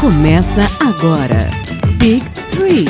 Começa agora. Big Three.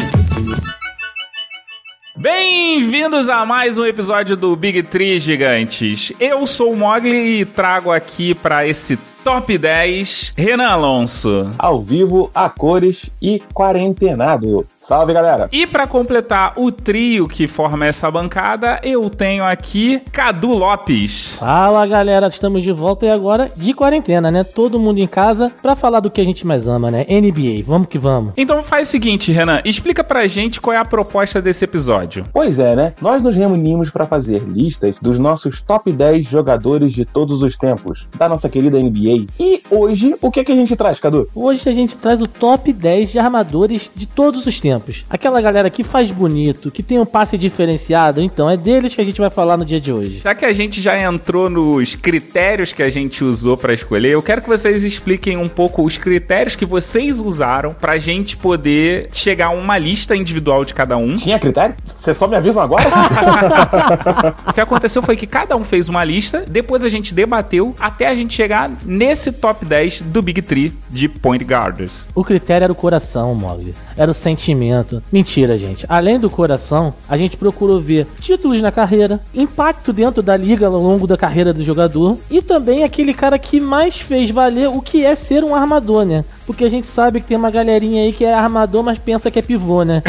Bem-vindos a mais um episódio do Big Tree Gigantes. Eu sou o Mogli e trago aqui para esse top 10 Renan Alonso. Ao vivo, a cores e quarentenado. Salve, galera! E para completar o trio que forma essa bancada, eu tenho aqui Cadu Lopes. Fala, galera, estamos de volta e agora de quarentena, né? Todo mundo em casa para falar do que a gente mais ama, né? NBA. Vamos que vamos. Então faz o seguinte, Renan, explica pra gente qual é a proposta desse episódio. Pois é, né? Nós nos reunimos para fazer listas dos nossos top 10 jogadores de todos os tempos, da nossa querida NBA. E hoje, o que, é que a gente traz, Cadu? Hoje a gente traz o top 10 de armadores de todos os tempos. Aquela galera que faz bonito, que tem um passe diferenciado, então é deles que a gente vai falar no dia de hoje. Já que a gente já entrou nos critérios que a gente usou para escolher, eu quero que vocês expliquem um pouco os critérios que vocês usaram pra gente poder chegar a uma lista individual de cada um. Tinha critério? Vocês só me avisam agora? o que aconteceu foi que cada um fez uma lista, depois a gente debateu até a gente chegar nesse top 10 do Big Tree de Point Guarders. O critério era o coração, Mogli. Era o sentimento. Mentira, gente. Além do coração, a gente procurou ver títulos na carreira, impacto dentro da liga ao longo da carreira do jogador e também aquele cara que mais fez valer o que é ser um armador, né? Porque a gente sabe que tem uma galerinha aí que é armador, mas pensa que é pivô, né?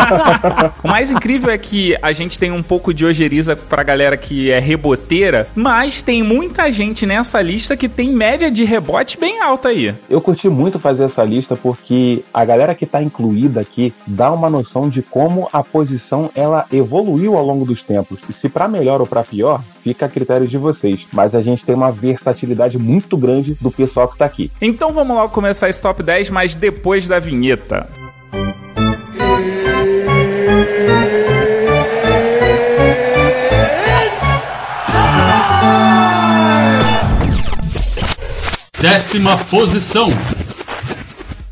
o mais incrível é que a gente tem um pouco de ojeriza pra galera que é reboteira, mas tem muita gente nessa lista que tem média de rebote bem alta aí. Eu curti muito fazer essa lista porque a galera que tá incluída aqui dá uma noção de como a posição ela evoluiu ao longo dos tempos. E se para melhor ou para pior, fica a critério de vocês. Mas a gente tem uma versatilidade muito grande do pessoal que tá aqui. Então vamos logo começar esse top 10, mas depois da vinheta. Décima posição.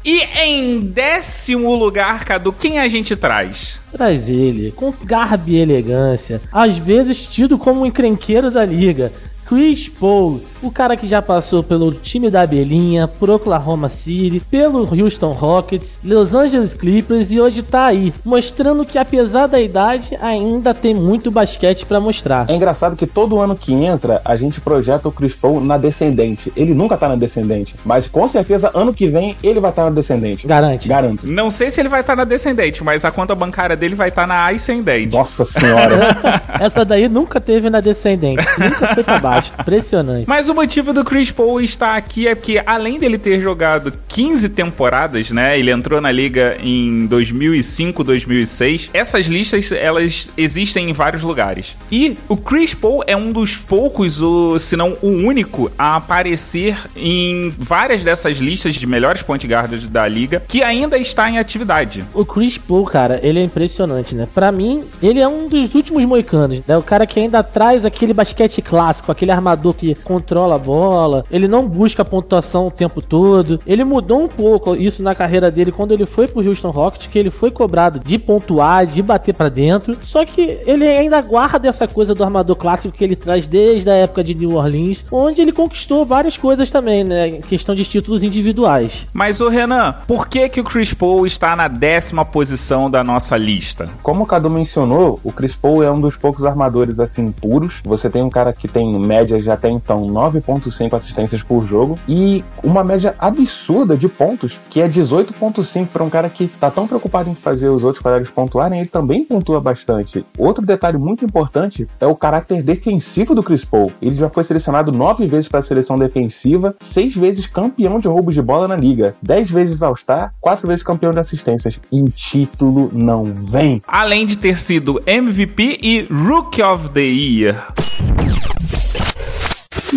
E em décimo lugar, Cadu, quem a gente traz? Traz ele, com garbo e elegância, às vezes tido como um encrenqueiro da liga, Chris Paul, o cara que já passou pelo time da Abelhinha, por Oklahoma City, pelo Houston Rockets, Los Angeles Clippers e hoje tá aí, mostrando que apesar da idade, ainda tem muito basquete para mostrar. É engraçado que todo ano que entra, a gente projeta o Chris Paul na descendente. Ele nunca tá na descendente, mas com certeza ano que vem ele vai estar tá na descendente. Garante. Garanto. Não sei se ele vai estar tá na descendente, mas a conta bancária dele vai estar tá na ascendente. Nossa senhora. essa, essa daí nunca teve na descendente, nunca foi pra baixo. Impressionante. Mas o motivo do Chris Paul estar aqui é porque, além dele ter jogado 15 temporadas, né? Ele entrou na liga em 2005, 2006. Essas listas, elas existem em vários lugares. E o Chris Paul é um dos poucos, ou se não o único, a aparecer em várias dessas listas de melhores point guards da liga, que ainda está em atividade. O Chris Paul, cara, ele é impressionante, né? Para mim, ele é um dos últimos moicanos, né? O cara que ainda traz aquele basquete clássico, aquele armador que controla a bola, ele não busca pontuação o tempo todo. Ele mudou um pouco isso na carreira dele quando ele foi pro Houston Rockets, que ele foi cobrado de pontuar, de bater para dentro. Só que ele ainda guarda essa coisa do armador clássico que ele traz desde a época de New Orleans, onde ele conquistou várias coisas também, né? Em questão de títulos individuais. Mas o Renan, por que que o Chris Paul está na décima posição da nossa lista? Como o Cadu mencionou, o Chris Paul é um dos poucos armadores assim puros. Você tem um cara que tem média já até então 9.5 assistências por jogo e uma média absurda de pontos, que é 18.5 para um cara que tá tão preocupado em fazer os outros colegas pontuarem, ele também pontua bastante. Outro detalhe muito importante é o caráter defensivo do Chris Paul. Ele já foi selecionado nove vezes para a seleção defensiva, seis vezes campeão de roubos de bola na liga, dez vezes All-Star, quatro vezes campeão de assistências. Em título não vem. Além de ter sido MVP e Rookie of the Year.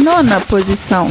Nona posição.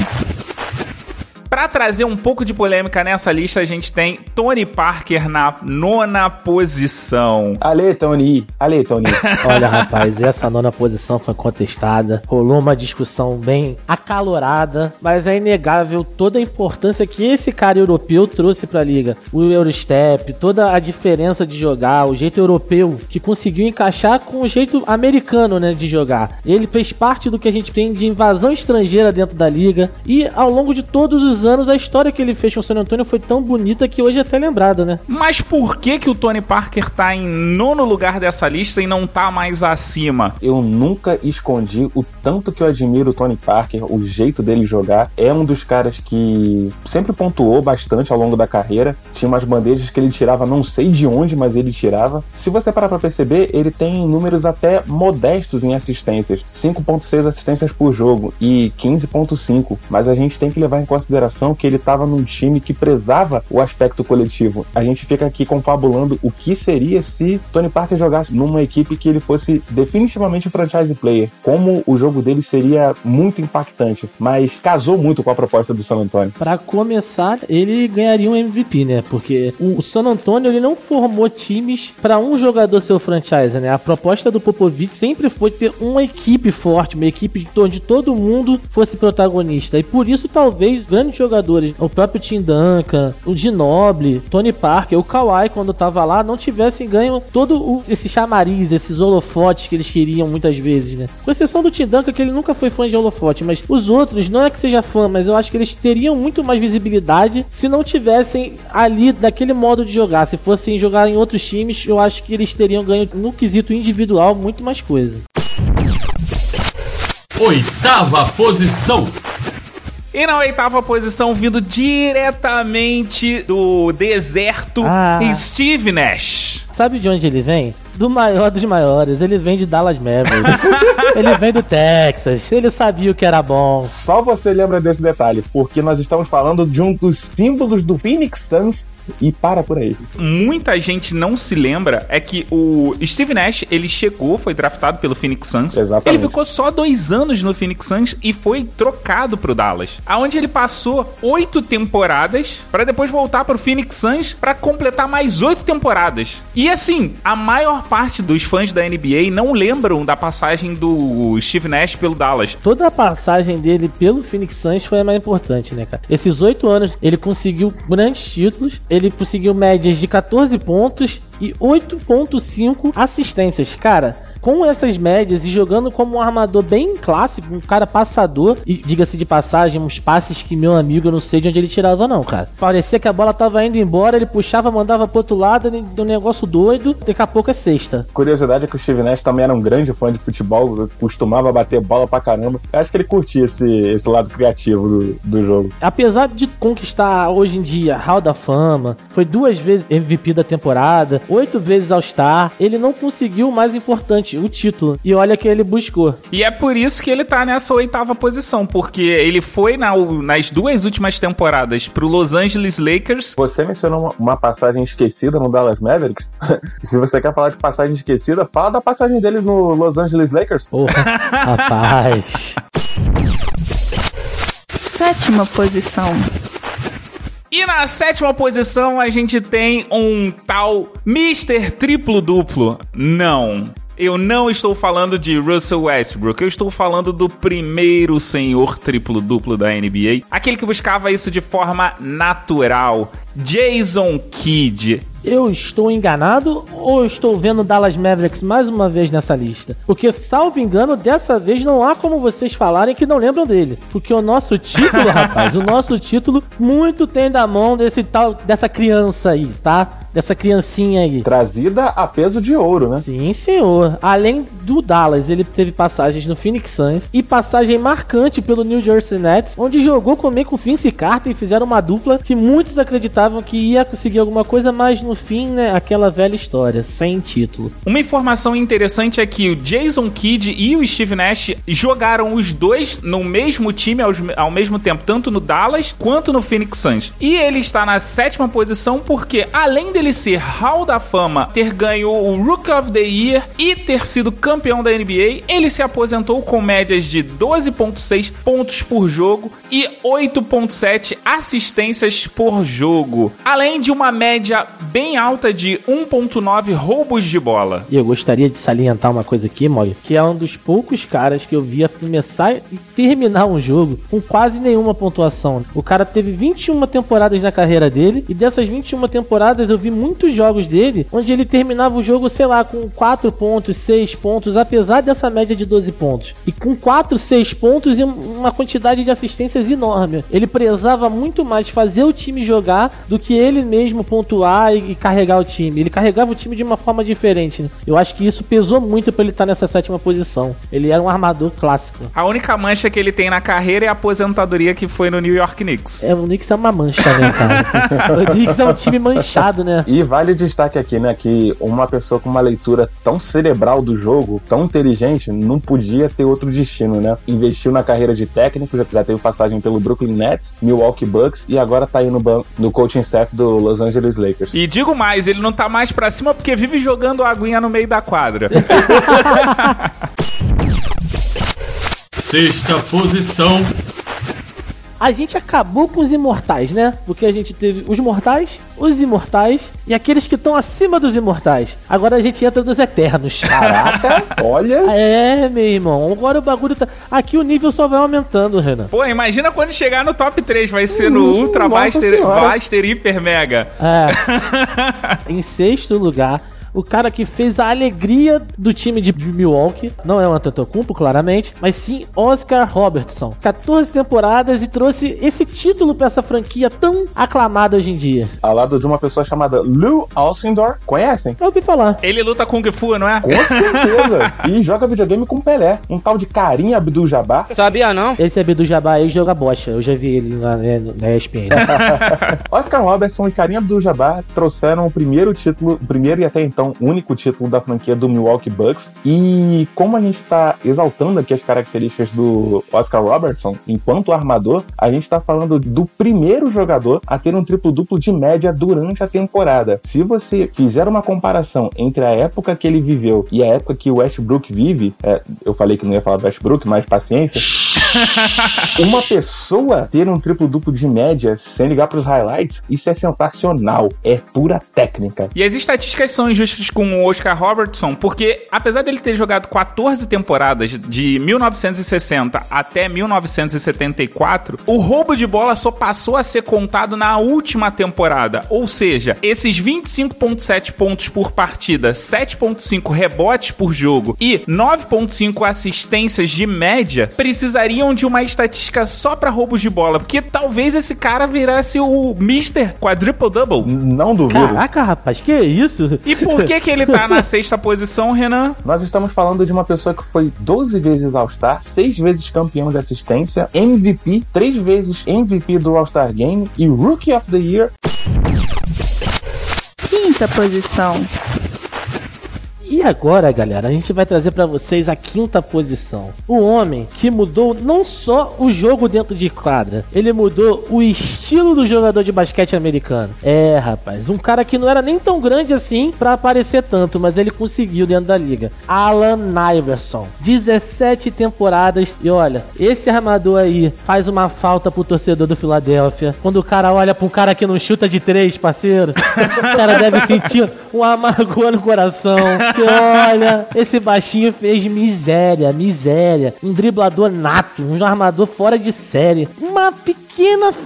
Para trazer um pouco de polêmica nessa lista, a gente tem Tony Parker na nona posição. Ale, Tony. Ale, Tony. Olha, rapaz, essa nona posição foi contestada. Rolou uma discussão bem acalorada, mas é inegável toda a importância que esse cara europeu trouxe para a liga. O Eurostep, toda a diferença de jogar, o jeito europeu que conseguiu encaixar com o jeito americano, né, de jogar. Ele fez parte do que a gente tem de invasão estrangeira dentro da liga e ao longo de todos os muitos anos a história que ele fez com o San Antonio foi tão bonita que hoje é até lembrada, né? Mas por que que o Tony Parker tá em nono lugar dessa lista e não tá mais acima? Eu nunca escondi o tanto que eu admiro o Tony Parker, o jeito dele jogar. É um dos caras que sempre pontuou bastante ao longo da carreira. Tinha umas bandejas que ele tirava, não sei de onde, mas ele tirava. Se você parar pra perceber, ele tem números até modestos em assistências: 5,6 assistências por jogo e 15,5. Mas a gente tem que levar em consideração que ele estava num time que prezava o aspecto coletivo. A gente fica aqui confabulando o que seria se Tony Parker jogasse numa equipe que ele fosse definitivamente um franchise player. Como o jogo dele seria muito impactante, mas casou muito com a proposta do San Antonio. Para começar, ele ganharia um MVP, né? Porque o San Antonio ele não formou times para um jogador ser o franchise, né? A proposta do Popovich sempre foi ter uma equipe forte, uma equipe onde todo mundo fosse protagonista. E por isso talvez grandes jogadores, o próprio Tim Duncan, o Ginobili, Tony Parker, o Kawhi quando tava lá, não tivessem ganho todo o, esse chamariz, esses holofotes que eles queriam muitas vezes, né? Com exceção do Tim Duncan, que ele nunca foi fã de holofote, mas os outros, não é que seja fã, mas eu acho que eles teriam muito mais visibilidade se não tivessem ali daquele modo de jogar. Se fossem jogar em outros times, eu acho que eles teriam ganho no quesito individual muito mais coisa. Oitava posição. E na oitava posição, vindo diretamente do deserto, Ah. Steve Nash. Sabe de onde ele vem? Do maior dos maiores. Ele vem de Dallas Mavericks. ele vem do Texas. Ele sabia o que era bom. Só você lembra desse detalhe, porque nós estamos falando de um dos símbolos do Phoenix Suns e para por aí. Muita gente não se lembra é que o Steve Nash, ele chegou, foi draftado pelo Phoenix Suns. Exatamente. Ele ficou só dois anos no Phoenix Suns e foi trocado pro Dallas. Aonde ele passou oito temporadas para depois voltar pro Phoenix Suns para completar mais oito temporadas. E assim, a maior parte dos fãs da NBA não lembram da passagem do Steve Nash pelo Dallas. Toda a passagem dele pelo Phoenix Suns foi a mais importante, né, cara? Esses oito anos ele conseguiu grandes títulos, ele conseguiu médias de 14 pontos e 8.5 assistências. Cara, com essas médias e jogando como um armador bem clássico, um cara passador, e diga-se de passagem, uns passes que meu amigo eu não sei de onde ele tirava, não, cara. Parecia que a bola tava indo embora, ele puxava, mandava pro outro lado, deu um negócio doido, daqui a pouco é sexta. Curiosidade é que o Steve Nash também era um grande fã de futebol, costumava bater bola pra caramba. Eu acho que ele curtia esse, esse lado criativo do, do jogo. Apesar de conquistar hoje em dia Hall da Fama, foi duas vezes MVP da temporada, oito vezes All-Star, ele não conseguiu o mais importante, o título. E olha que ele buscou. E é por isso que ele tá nessa oitava posição, porque ele foi na- nas duas últimas temporadas pro Los Angeles Lakers. Você mencionou uma, uma passagem esquecida no Dallas Mavericks. Se você quer falar de passagem esquecida, fala da passagem dele no Los Angeles Lakers. Porra, rapaz. Sétima posição. E na sétima posição a gente tem um tal Mr. Triplo Duplo. Não. Eu não estou falando de Russell Westbrook, eu estou falando do primeiro senhor triplo duplo da NBA, aquele que buscava isso de forma natural, Jason Kidd. Eu estou enganado ou estou vendo Dallas Mavericks mais uma vez nessa lista? Porque, salvo engano, dessa vez não há como vocês falarem que não lembram dele. Porque o nosso título, rapaz, o nosso título muito tem da mão desse tal, dessa criança aí, tá? Dessa criancinha aí. Trazida a peso de ouro, né? Sim, senhor. Além do Dallas, ele teve passagens no Phoenix Suns e passagem marcante pelo New Jersey Nets, onde jogou comer com Vince Carter e fizeram uma dupla que muitos acreditavam que ia conseguir alguma coisa, mas no fim, né, aquela velha história, sem título. Uma informação interessante é que o Jason Kidd e o Steve Nash jogaram os dois no mesmo time aos- ao, mesmo tempo, tanto no Dallas quanto no Phoenix Suns. E ele está na sétima posição porque, além dele ser Hall da Fama, ter ganho o Rookie of the Year e ter sido campeão da NBA, ele se aposentou com médias de 12,6 pontos por jogo e 8,7 assistências por jogo. Além de uma média bem alta de 1.9 roubos de bola. E eu gostaria de salientar uma coisa aqui, Mog, que é um dos poucos caras que eu via começar e terminar um jogo com quase nenhuma pontuação. O cara teve 21 temporadas na carreira dele, e dessas 21 temporadas eu vi muitos jogos dele onde ele terminava o jogo, sei lá, com 4 pontos, 6 pontos, apesar dessa média de 12 pontos. E com 4, 6 pontos e uma quantidade de assistências enorme. Ele prezava muito mais fazer o time jogar do que ele mesmo pontuar e, e carregar o time. Ele carregava o time de uma forma diferente. Né? Eu acho que isso pesou muito para ele estar nessa sétima posição. Ele era um armador clássico. A única mancha que ele tem na carreira é a aposentadoria que foi no New York Knicks. É, o Knicks é uma mancha, né, cara? o Knicks é um time manchado, né? E vale destaque aqui, né, que uma pessoa com uma leitura tão cerebral do jogo, tão inteligente, não podia ter outro destino, né? Investiu na carreira de técnico, já, já teve passagem pelo Brooklyn Nets, Milwaukee Bucks e agora tá aí no, no coaching staff do Los Angeles Lakers. E digo mais, ele não tá mais pra cima porque vive jogando aguinha no meio da quadra. Sexta posição. A gente acabou com os imortais, né? Porque a gente teve os mortais, os imortais e aqueles que estão acima dos imortais. Agora a gente entra nos eternos. Caraca, olha. É, meu irmão. Agora o bagulho tá. Aqui o nível só vai aumentando, Renan. Pô, imagina quando chegar no top 3, vai ser no Hum, Ultra Master. Master Hiper Mega. É. em sexto lugar, o cara que fez a alegria do time de Milwaukee, não é o Antetokounmpo, claramente, mas sim Oscar Robertson. 14 temporadas e trouxe esse título pra essa franquia tão aclamada hoje em dia. Ao lado de uma pessoa chamada Lou Alcindor. Conhecem? Eu ouvi falar. Ele luta Kung Fu, não é? Com certeza. e joga videogame com Pelé. Um tal de Karim Abdul-Jabbar. Sabia não? Esse é do Jabá aí joga bocha. Eu já vi ele na, né, na ESPN. Oscar Robertson e Karim Abdul-Jabbar trouxeram o primeiro título, o primeiro e até então único título da franquia do Milwaukee Bucks. E como a gente está exaltando aqui as características do Oscar Robertson enquanto armador, a gente está falando do primeiro jogador a ter um triplo-duplo de média durante a temporada. Se você fizer uma comparação entre a época que ele viveu e a época que o Westbrook vive, é, eu falei que não ia falar do Westbrook, mas paciência. Uma pessoa ter um triplo-duplo de média sem ligar para os highlights, isso é sensacional. É pura técnica. E as estatísticas são injustas com o Oscar Robertson, porque apesar dele ter jogado 14 temporadas de 1960 até 1974, o roubo de bola só passou a ser contado na última temporada. Ou seja, esses 25,7 pontos por partida, 7,5 rebotes por jogo e 9,5 assistências de média precisariam de uma estatística só para roubos de bola, porque talvez esse cara virasse o Mr. Quadruple Double. Não duvido. Caraca, rapaz, que isso? E por que que ele tá na sexta posição, Renan? Nós estamos falando de uma pessoa que foi 12 vezes All-Star, 6 vezes campeão de assistência, MVP, 3 vezes MVP do All-Star Game e Rookie of the Year. Quinta posição. E agora, galera, a gente vai trazer pra vocês a quinta posição. O homem que mudou não só o jogo dentro de quadra, ele mudou o estilo do jogador de basquete americano. É, rapaz, um cara que não era nem tão grande assim pra aparecer tanto, mas ele conseguiu dentro da liga. Alan Iverson, 17 temporadas e olha, esse armador aí faz uma falta pro torcedor do Philadelphia. Quando o cara olha um cara que não chuta de três, parceiro, o cara deve sentir um amargor no coração. Olha, esse baixinho fez miséria, miséria. Um driblador nato, um armador fora de série. Uma pequena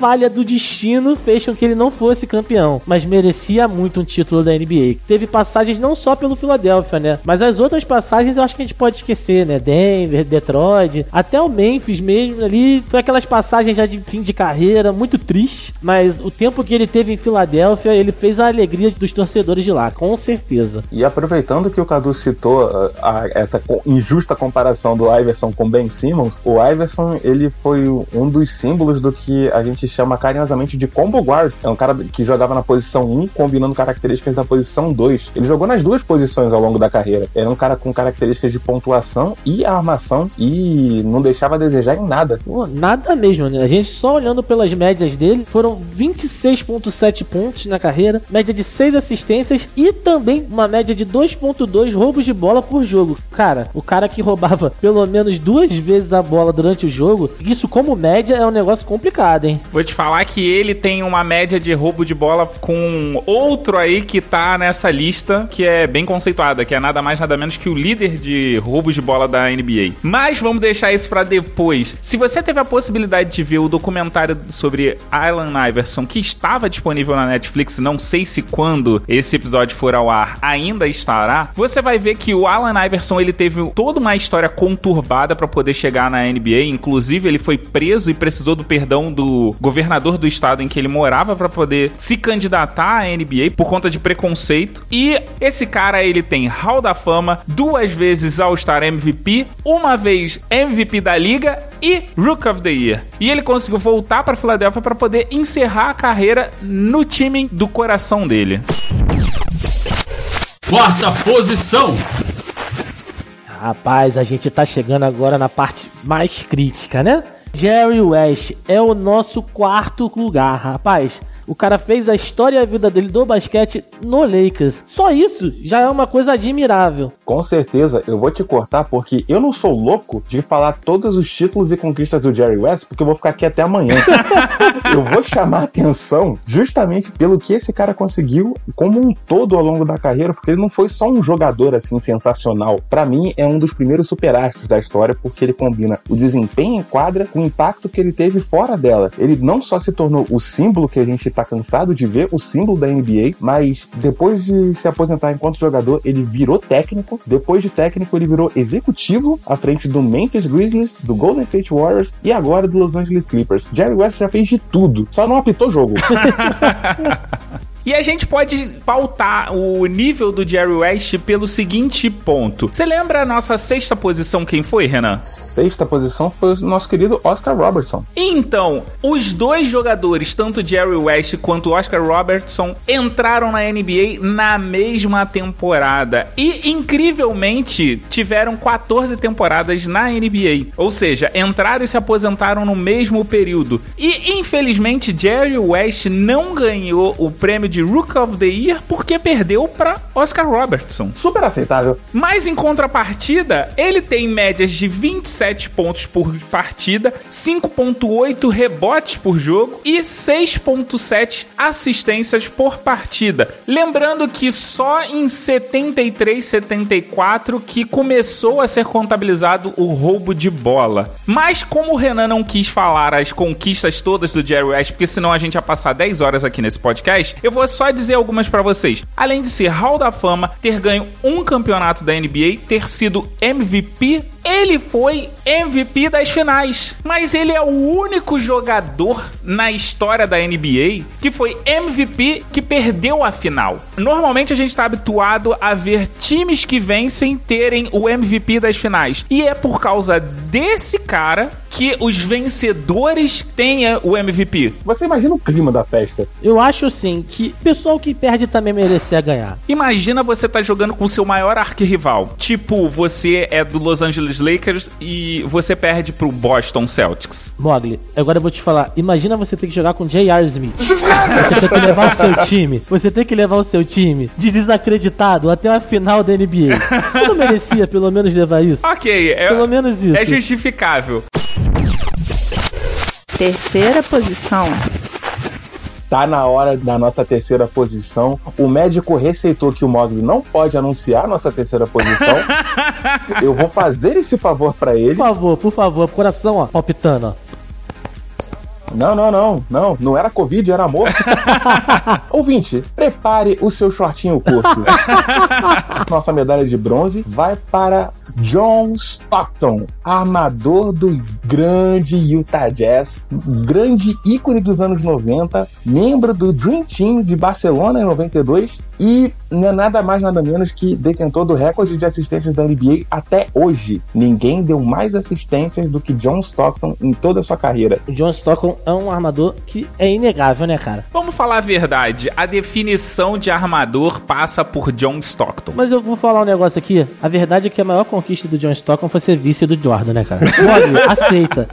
falha do destino fez com que ele não fosse campeão, mas merecia muito um título da NBA. Teve passagens não só pelo Philadelphia, né? Mas as outras passagens eu acho que a gente pode esquecer, né? Denver, Detroit, até o Memphis mesmo ali. Foi aquelas passagens já de fim de carreira, muito triste. Mas o tempo que ele teve em Filadélfia, ele fez a alegria dos torcedores de lá, com certeza. E aproveitando que o Cadu citou uh, a- essa co- injusta comparação do Iverson com Ben Simmons, o Iverson ele foi um dos símbolos do que a gente chama carinhosamente de combo guard. É um cara que jogava na posição 1, combinando características da posição 2. Ele jogou nas duas posições ao longo da carreira. Era um cara com características de pontuação e armação e não deixava a desejar em nada. Pô, nada mesmo, né? A gente só olhando pelas médias dele, foram 26.7 pontos na carreira, média de 6 assistências e também uma média de 2.2 roubos de bola por jogo. Cara, o cara que roubava pelo menos duas vezes a bola durante o jogo, isso como média é um negócio complicado. Hein? Vou te falar que ele tem uma média de roubo de bola com outro aí que tá nessa lista, que é bem conceituada, que é nada mais nada menos que o líder de roubos de bola da NBA. Mas vamos deixar isso para depois. Se você teve a possibilidade de ver o documentário sobre Allen Iverson, que estava disponível na Netflix, não sei se quando esse episódio for ao ar ainda estará, você vai ver que o Allen Iverson ele teve toda uma história conturbada para poder chegar na NBA, inclusive ele foi preso e precisou do perdão do governador do estado em que ele morava para poder se candidatar à NBA por conta de preconceito. E esse cara ele tem Hall da Fama, duas vezes All-Star MVP, uma vez MVP da liga e Rook of the Year. E ele conseguiu voltar para Filadélfia para poder encerrar a carreira no time do coração dele. Quarta posição. Rapaz, a gente tá chegando agora na parte mais crítica, né? Jerry West é o nosso quarto lugar, rapaz. O cara fez a história e a vida dele do basquete no Lakers. Só isso já é uma coisa admirável. Com certeza, eu vou te cortar porque eu não sou louco de falar todos os títulos e conquistas do Jerry West, porque eu vou ficar aqui até amanhã. eu vou chamar atenção justamente pelo que esse cara conseguiu como um todo ao longo da carreira, porque ele não foi só um jogador assim sensacional. Para mim, é um dos primeiros superastros da história, porque ele combina o desempenho em quadra com o impacto que ele teve fora dela. Ele não só se tornou o símbolo que a gente tá cansado de ver, o símbolo da NBA, mas depois de se aposentar enquanto jogador, ele virou técnico. Depois de técnico, ele virou executivo à frente do Memphis Grizzlies, do Golden State Warriors e agora do Los Angeles Clippers. Jerry West já fez de tudo, só não apitou jogo. E a gente pode pautar o nível do Jerry West pelo seguinte ponto. Você lembra a nossa sexta posição quem foi, Renan? Sexta posição foi o nosso querido Oscar Robertson. Então, os dois jogadores, tanto Jerry West quanto Oscar Robertson, entraram na NBA na mesma temporada e incrivelmente tiveram 14 temporadas na NBA. Ou seja, entraram e se aposentaram no mesmo período. E infelizmente Jerry West não ganhou o prêmio de Rook of the Year porque perdeu para Oscar Robertson. Super aceitável. Mas em contrapartida, ele tem médias de 27 pontos por partida, 5.8 rebotes por jogo e 6.7 assistências por partida. Lembrando que só em 73, 74 que começou a ser contabilizado o roubo de bola. Mas como o Renan não quis falar as conquistas todas do Jerry West, porque senão a gente ia passar 10 horas aqui nesse podcast, eu vou só dizer algumas para vocês. Além de ser Hall da Fama, ter ganho um campeonato da NBA, ter sido MVP ele foi MVP das finais, mas ele é o único jogador na história da NBA que foi MVP que perdeu a final. Normalmente a gente está habituado a ver times que vencem terem o MVP das finais, e é por causa desse cara que os vencedores tenham o MVP. Você imagina o clima da festa? Eu acho sim que o pessoal que perde também merecia ganhar. Imagina você tá jogando com o seu maior arquirrival. Tipo, você é do Los Angeles Lakers e você perde pro Boston Celtics. Mogli, agora eu vou te falar. Imagina você ter que jogar com J.R. Smith. Você tem que levar o seu time. Você tem que levar o seu time desacreditado até a final da NBA. Você não merecia pelo menos levar isso? Ok, é, Pelo menos isso. é justificável. Terceira posição. Tá na hora da nossa terceira posição. O médico receitou que o Mogli não pode anunciar nossa terceira posição. Eu vou fazer esse favor pra ele. Por favor, por favor, coração, ó, palpitando, ó. Não, não, não, não. Não era Covid, era amor. Ouvinte, prepare o seu shortinho curto. Nossa medalha de bronze vai para John Stockton, armador do grande Utah Jazz, grande ícone dos anos 90, membro do Dream Team de Barcelona em 92 e não é nada mais nada menos que detentor do recorde de assistências da NBA até hoje. Ninguém deu mais assistências do que John Stockton em toda a sua carreira. O John Stockton é um armador que é inegável, né, cara? Vamos falar a verdade. A definição de armador passa por John Stockton. Mas eu vou falar um negócio aqui. A verdade é que a maior conquista do John Stockton foi ser vice do Jordan, né, cara? Mogli, aceita.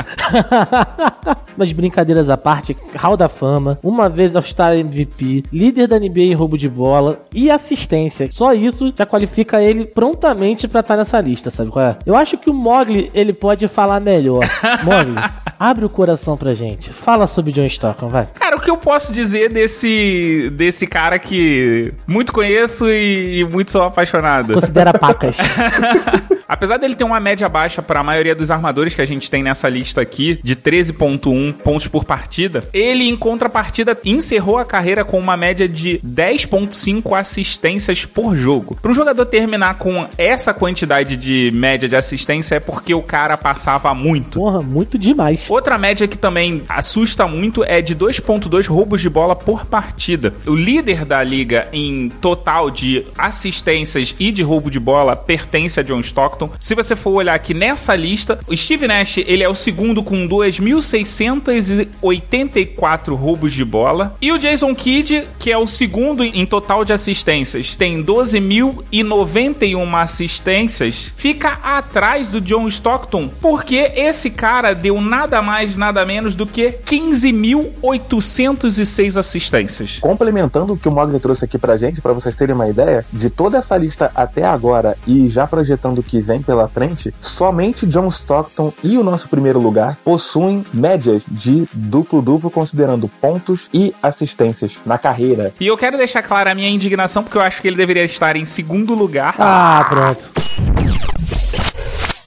Mas brincadeiras à parte, Hall da Fama, uma vez All-Star MVP, líder da NBA em roubo de bola, e assistência. Só isso já qualifica ele prontamente pra estar nessa lista, sabe qual é? Eu acho que o Mogli, ele pode falar melhor. Mogli, abre o coração pra gente. Fala sobre John Stockton, vai. Cara, o que eu posso dizer desse, desse cara que muito conheço e, e muito sou apaixonado? Considera pacas. Apesar dele ter uma média baixa para a maioria dos armadores que a gente tem nessa lista aqui, de 13.1 pontos por partida, ele em contrapartida encerrou a carreira com uma média de 10.5 assistências por jogo. Para um jogador terminar com essa quantidade de média de assistência é porque o cara passava muito. Porra, muito demais. Outra média que também assusta muito é de 2.2 roubos de bola por partida. O líder da liga em total de assistências e de roubo de bola pertence a John Stockton. Se você for olhar aqui nessa lista, o Steve Nash ele é o segundo com 2.684 roubos de bola. E o Jason Kidd, que é o segundo em total de assistências, tem 12.091 assistências, fica atrás do John Stockton, porque esse cara deu nada mais, nada menos do que 15.806 assistências. Complementando o que o Mogli trouxe aqui pra gente, pra vocês terem uma ideia, de toda essa lista até agora e já projetando que vem pela frente, somente John Stockton e o nosso primeiro lugar possuem médias de duplo-duplo, considerando pontos e assistências na carreira. E eu quero deixar clara a minha indignação, porque eu acho que ele deveria estar em segundo lugar. Ah, pronto.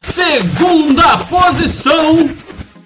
Segunda posição.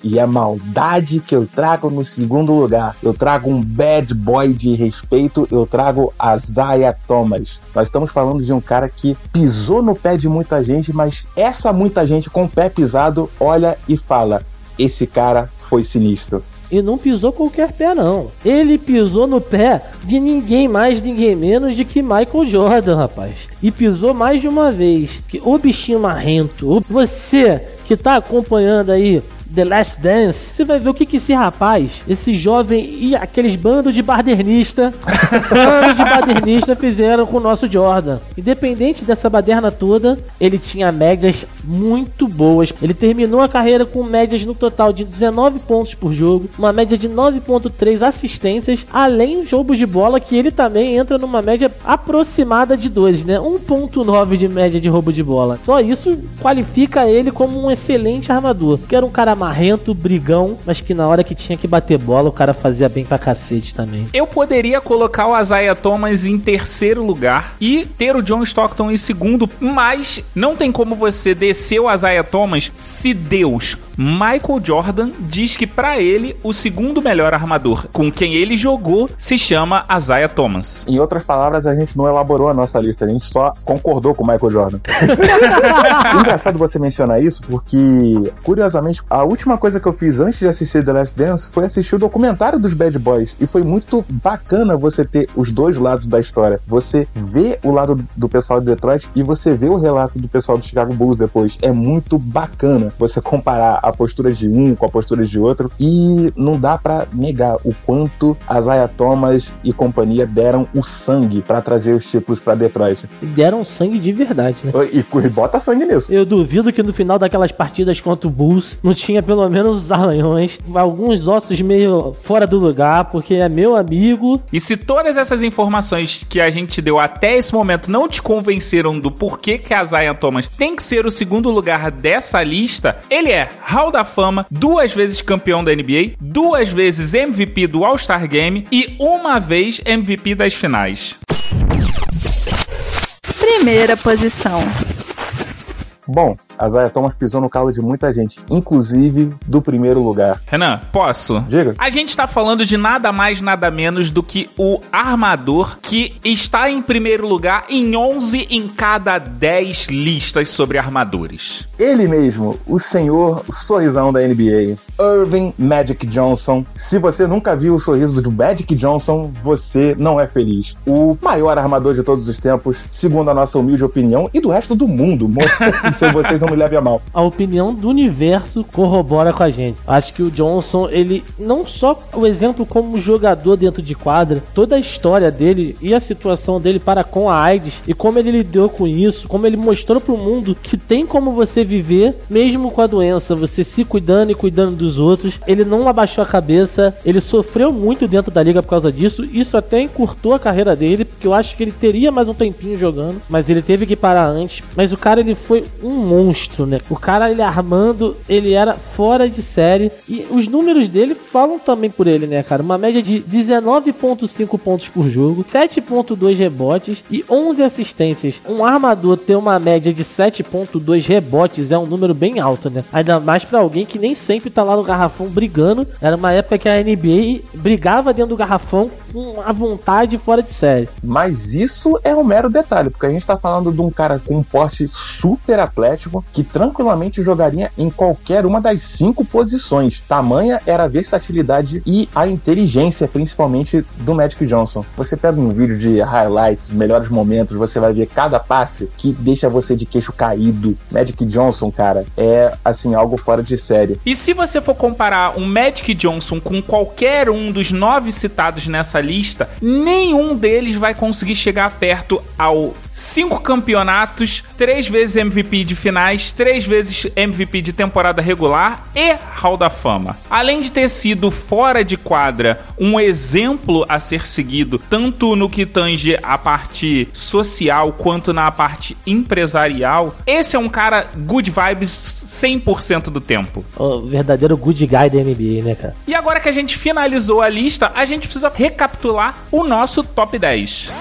E a maldade que eu trago no segundo lugar, eu trago um bad boy de respeito, eu trago a Zaya Thomas. Nós estamos falando de um cara que pisou no pé de muita gente, mas essa muita gente com o pé pisado olha e fala: esse cara foi sinistro. E não pisou qualquer pé, não. Ele pisou no pé de ninguém mais, ninguém menos de que Michael Jordan, rapaz. E pisou mais de uma vez. Que o bichinho marrento. Você que tá acompanhando aí The Last Dance, você vai ver o que, que esse rapaz, esse jovem e aqueles bandos de badernista, bandos de badernista fizeram com o nosso Jordan. Independente dessa baderna toda, ele tinha médias muito boas. Ele terminou a carreira com médias no total de 19 pontos por jogo, uma média de 9.3 assistências, além dos roubos de bola que ele também entra numa média aproximada de 2, né? 1.9 de média de roubo de bola. Só isso qualifica ele como um excelente armador, que era um cara marrento, brigão, mas que na hora que tinha que bater bola, o cara fazia bem pra cacete também. Eu poderia colocar o Isaiah Thomas em terceiro lugar e ter o John Stockton em segundo, mas não tem como você descer o Isaiah Thomas se Deus, Michael Jordan, diz que pra ele o segundo melhor armador com quem ele jogou se chama Isaiah Thomas. Em outras palavras, a gente não elaborou a nossa lista, a gente só concordou com o Michael Jordan. Engraçado você mencionar isso, porque, curiosamente, a última coisa que eu fiz antes de assistir The Last Dance foi assistir o documentário dos Bad Boys. E foi muito bacana você ter os dois lados da história. Você vê o lado do pessoal de Detroit e você vê o relato do pessoal do Chicago Bulls depois. É muito bacana você comparar a postura de um com a postura de outro. E não dá pra negar o quanto a Zaya Thomas e companhia deram o sangue pra trazer os títulos pra Detroit. E deram sangue de verdade, né? E, e bota sangue nisso. Eu duvido que no final daquelas partidas contra o Bulls não tinha pelo menos os arranhões, alguns ossos meio fora do lugar, porque é meu amigo. E se todas essas informações que a gente deu até esse momento não te convenceram do porquê que a Zion Thomas tem que ser o segundo lugar dessa lista, ele é Hall da Fama, duas vezes campeão da NBA, duas vezes MVP do All-Star Game e uma vez MVP das finais. Primeira posição. Bom, a Zaya Thomas pisou no calo de muita gente, inclusive do primeiro lugar. Renan, posso? Diga. A gente tá falando de nada mais, nada menos do que o armador que está em primeiro lugar em 11 em cada 10 listas sobre armadores. Ele mesmo, o senhor sorrisão da NBA, Irving Magic Johnson. Se você nunca viu o sorriso do Magic Johnson, você não é feliz. O maior armador de todos os tempos, segundo a nossa humilde opinião e do resto do mundo. Se vocês não não me leve a mal. A opinião do universo corrobora com a gente. Acho que o Johnson, ele não só o exemplo como jogador dentro de quadra, toda a história dele e a situação dele para com a AIDS e como ele lidou com isso, como ele mostrou pro mundo que tem como você viver mesmo com a doença, você se cuidando e cuidando dos outros. Ele não abaixou a cabeça, ele sofreu muito dentro da liga por causa disso. Isso até encurtou a carreira dele, porque eu acho que ele teria mais um tempinho jogando, mas ele teve que parar antes. Mas o cara ele foi um monstro, né? O cara ele armando, ele era fora de série e os números dele falam também por ele, né, cara? Uma média de 19.5 pontos por jogo, 7.2 rebotes e 11 assistências. Um armador ter uma média de 7.2 rebotes é um número bem alto, né? Ainda mais para alguém que nem sempre tá lá no garrafão brigando. Era uma época que a NBA brigava dentro do garrafão com a vontade fora de série. Mas isso é um mero detalhe, porque a gente tá falando de um cara com um porte super atlético que tranquilamente jogaria em qualquer uma das cinco posições. Tamanha era a versatilidade e a inteligência, principalmente do Magic Johnson. Você pega um vídeo de highlights, melhores momentos, você vai ver cada passe que deixa você de queixo caído. Magic Johnson, cara, é assim algo fora de série. E se você for comparar um Magic Johnson com qualquer um dos nove citados nessa lista, nenhum deles vai conseguir chegar perto ao cinco campeonatos, três vezes MVP de finais, três vezes MVP de temporada regular e Hall da Fama. Além de ter sido fora de quadra um exemplo a ser seguido, tanto no que tange a parte social quanto na parte empresarial, esse é um cara good vibes 100% do tempo. O verdadeiro good guy da NBA, né, cara? E agora que a gente finalizou a lista, a gente precisa recapitular o nosso top 10.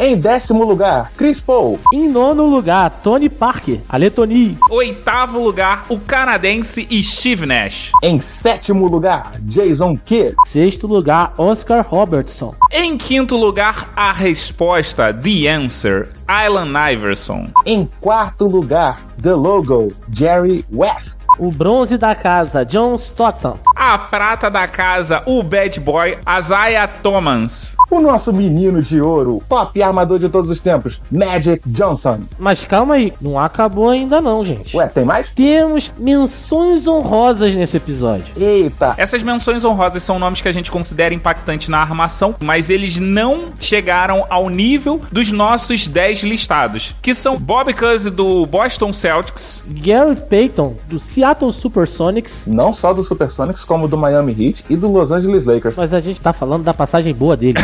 Em décimo lugar, Chris Paul. Em nono lugar, Tony Parker, Aletoni. Oitavo lugar, o canadense Steve Nash. Em sétimo lugar, Jason Kidd. Sexto lugar, Oscar Robertson. Em quinto lugar, a resposta, The Answer, Alan Iverson. Em quarto lugar, The Logo, Jerry West. O bronze da casa, John Stockton. A prata da casa, o bad boy, Isaiah Thomas. O nosso menino de ouro, top armador de todos os tempos, Magic Johnson. Mas calma aí, não acabou ainda não, gente. Ué, tem mais? Temos menções honrosas nesse episódio. Eita! Essas menções honrosas são nomes que a gente considera impactantes na armação, mas eles não chegaram ao nível dos nossos 10 listados, que são Bob Cousy do Boston Celtics, Gary Payton, do Seattle Supersonics. Não só do Supersonics, como do Miami Heat e do Los Angeles Lakers. Mas a gente tá falando da passagem boa dele.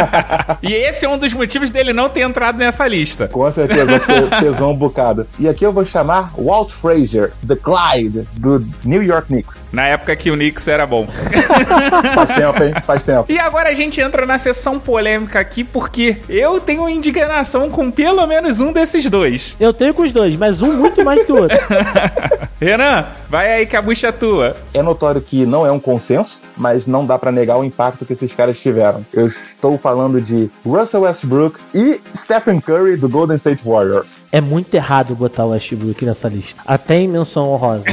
e esse é um dos motivos dele não ter entrado nessa lista. Com certeza pe- pesou um bocado. E aqui eu vou chamar Walt Frazier, The Clyde, do New York Knicks. Na época que o Knicks era bom. Faz tempo, hein? Faz tempo. E agora a gente entra na sessão polêmica aqui, porque eu tenho indignação com pelo menos um desses dois. Eu tenho com os dois, mas um muito mais que o outro. Renan, vai aí que a bucha é tua. É notório que não é um consenso, mas não dá pra negar o impacto que esses caras tiveram. Eu estou falando de Russell Westbrook e Stephen Curry do Golden State Warriors. É muito errado botar o Westbrook nessa lista. Até em menção honrosa.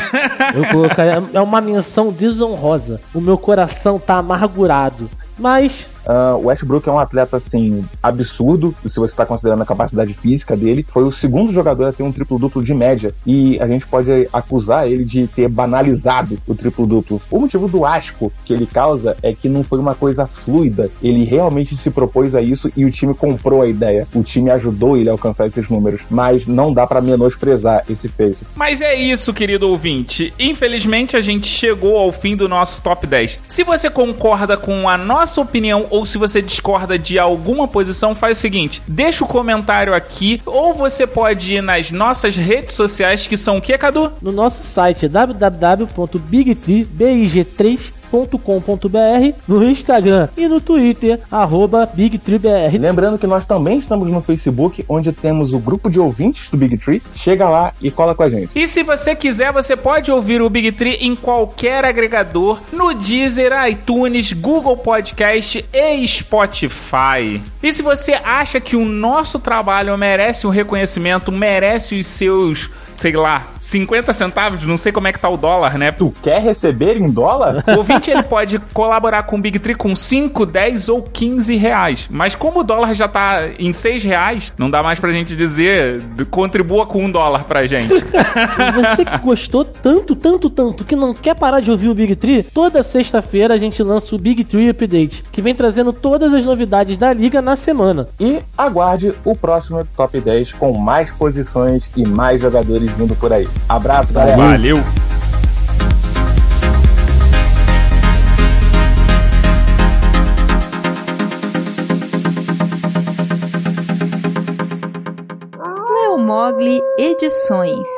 Eu colocaria. É uma menção desonrosa. O meu coração tá amargurado. Mas Uh, o Westbrook é um atleta, assim, absurdo, se você está considerando a capacidade física dele. Foi o segundo jogador a ter um triplo-duplo de média. E a gente pode acusar ele de ter banalizado o triplo-duplo. O motivo do asco que ele causa é que não foi uma coisa fluida. Ele realmente se propôs a isso e o time comprou a ideia. O time ajudou ele a alcançar esses números. Mas não dá para menosprezar esse feito. Mas é isso, querido ouvinte. Infelizmente a gente chegou ao fim do nosso top 10. Se você concorda com a nossa opinião ou se você discorda de alguma posição, faz o seguinte: deixa o comentário aqui, ou você pode ir nas nossas redes sociais, que são o que, Cadu? no nosso site www.bigtree.com.br, no Instagram e no Twitter, arroba BigTreeBR. Lembrando que nós também estamos no Facebook, onde temos o grupo de ouvintes do Big Tree. Chega lá e cola com a gente. E se você quiser, você pode ouvir o Big Tree em qualquer agregador, no Deezer, iTunes, Google Podcast e Spotify. E se você acha que o nosso trabalho merece um reconhecimento, merece os seus sei lá, 50 centavos, não sei como é que tá o dólar, né? Tu quer receber em dólar? O ouvinte ele pode colaborar com o Big Tree com 5, 10 ou 15 reais. Mas como o dólar já tá em 6 reais, não dá mais pra gente dizer contribua com um dólar pra gente. Você que gostou tanto, tanto, tanto, que não quer parar de ouvir o Big Tree, toda sexta-feira a gente lança o Big Tree Update, que vem trazendo todas as novidades da liga na semana. E aguarde o próximo Top 10 com mais posições e mais jogadores vindo por aí. Abraço, galera. Valeu! Leomogli Edições.